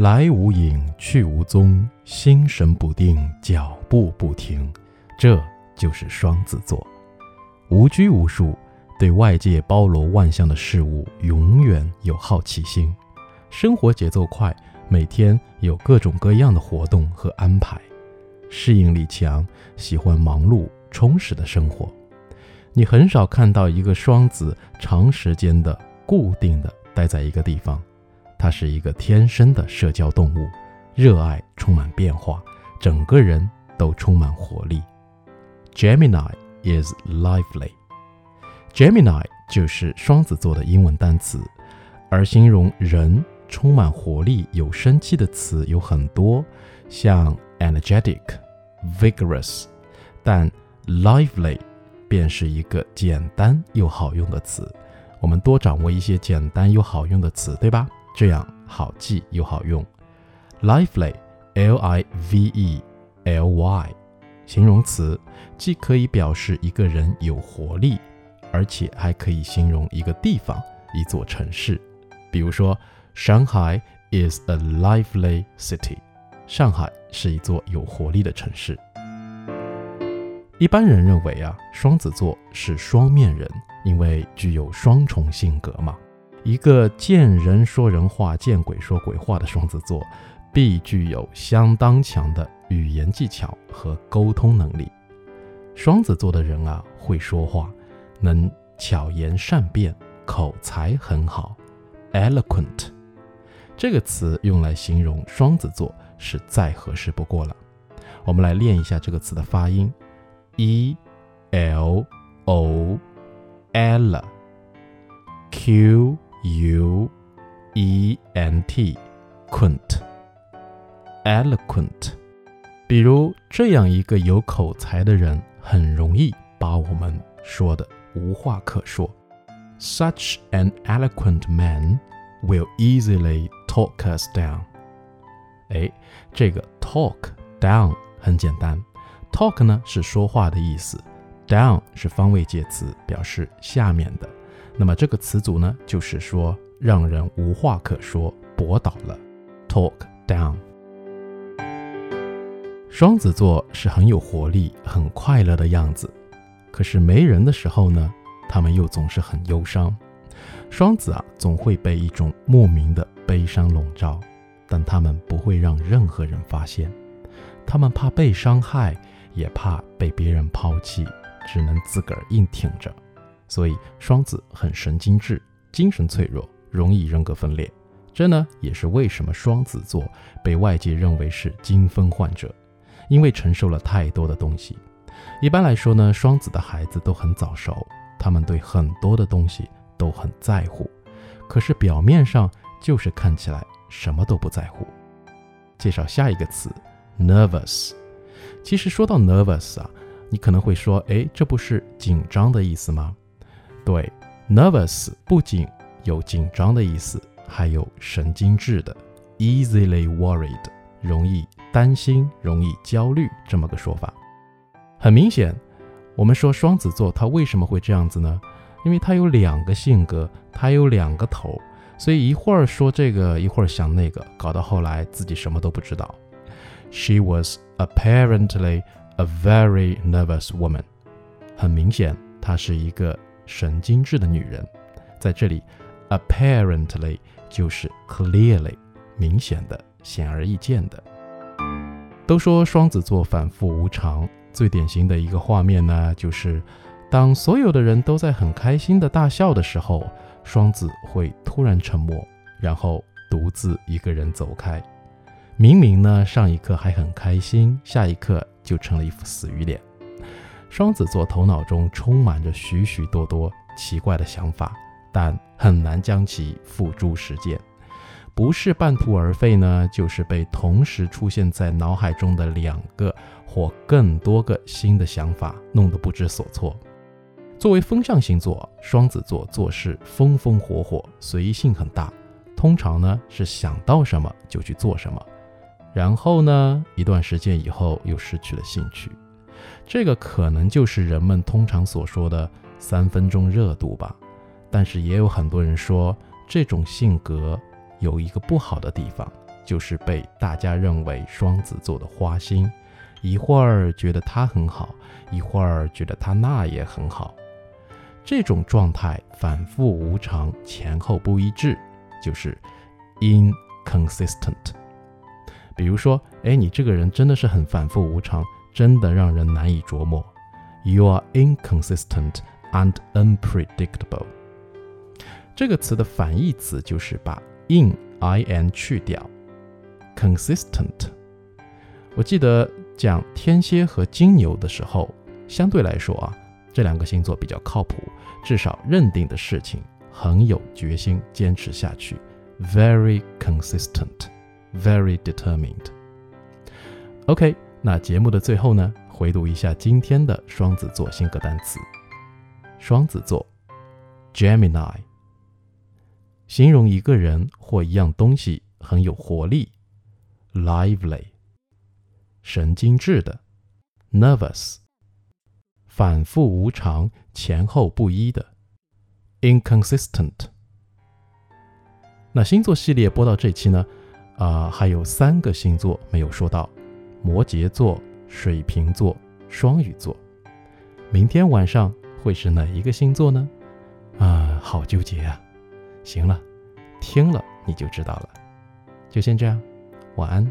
来无影，去无踪，心神不定，脚步不停，这就是双子座。无拘无束，对外界包罗万象的事物永远有好奇心，生活节奏快，每天有各种各样的活动和安排，适应力强，喜欢忙碌充实的生活。你很少看到一个双子长时间的固定的待在一个地方。它是一个天生的社交动物，热爱充满变化，整个人都充满活力。Gemini is lively。Gemini 就是双子座的英文单词，而形容人充满活力、有生气的词有很多，像 energetic、vigorous，但 lively 便是一个简单又好用的词。我们多掌握一些简单又好用的词，对吧？这样好记又好用，lively，L-I-V-E-L-Y，形容词，既可以表示一个人有活力，而且还可以形容一个地方、一座城市。比如说，Shanghai is a lively city，上海是一座有活力的城市。一般人认为啊，双子座是双面人，因为具有双重性格嘛。一个见人说人话，见鬼说鬼话的双子座，必具有相当强的语言技巧和沟通能力。双子座的人啊，会说话，能巧言善辩，口才很好，eloquent 这个词用来形容双子座是再合适不过了。我们来练一下这个词的发音：e l o l q。u e n t quaint eloquent，比如这样一个有口才的人，很容易把我们说的无话可说。Such an eloquent man will easily talk us down。哎，这个 talk down 很简单，talk 呢是说话的意思，down 是方位介词，表示下面的。 那么这个词组呢，就是说让人无话可说，驳倒了，talk down。双子座是很有活力、很快乐的样子，可是没人的时候呢，他们又总是很忧伤。双子啊，总会被一种莫名的悲伤笼罩，但他们不会让任何人发现，他们怕被伤害，也怕被别人抛弃，只能自个儿硬挺着。所以双子很神经质，精神脆弱，容易人格分裂。这呢也是为什么双子座被外界认为是精分患者，因为承受了太多的东西。一般来说呢，双子的孩子都很早熟，他们对很多的东西都很在乎，可是表面上就是看起来什么都不在乎。介绍下一个词，nervous。其实说到 nervous 啊，你可能会说，哎，这不是紧张的意思吗？对，nervous 不仅有紧张的意思，还有神经质的，easily worried，容易担心、容易焦虑这么个说法。很明显，我们说双子座他为什么会这样子呢？因为他有两个性格，他有两个头，所以一会儿说这个，一会儿想那个，搞到后来自己什么都不知道。She was apparently a very nervous woman。很明显，她是一个。神经质的女人，在这里，apparently 就是 clearly，明显的、显而易见的。都说双子座反复无常，最典型的一个画面呢，就是当所有的人都在很开心的大笑的时候，双子会突然沉默，然后独自一个人走开。明明呢，上一刻还很开心，下一刻就成了一副死鱼脸。双子座头脑中充满着许许多多奇怪的想法，但很难将其付诸实践。不是半途而废呢，就是被同时出现在脑海中的两个或更多个新的想法弄得不知所措。作为风象星座，双子座做事风风火火，随意性很大，通常呢是想到什么就去做什么，然后呢一段时间以后又失去了兴趣。这个可能就是人们通常所说的三分钟热度吧，但是也有很多人说，这种性格有一个不好的地方，就是被大家认为双子座的花心，一会儿觉得他很好，一会儿觉得他那也很好。这种状态反复无常，前后不一致，就是 inconsistent。比如说，哎，你这个人真的是很反复无常，真的让人难以琢磨。You are inconsistent and unpredictable。这个词的反义词就是把 in i n 去掉，consistent。我记得讲天蝎和金牛的时候，相对来说啊，这两个星座比较靠谱，至少认定的事情很有决心，坚持下去，very consistent，very determined。OK，那节目的最后呢，回读一下今天的双子座性格单词。双子座，Gemini。形容一个人或一样东西很有活力，lively；神经质的，nervous；反复无常、前后不一的，inconsistent。那星座系列播到这期呢，啊，还有三个星座没有说到：摩羯座、水瓶座、双鱼座。明天晚上会是哪一个星座呢？啊，好纠结啊！行了，听了你就知道了。就先这样，晚安。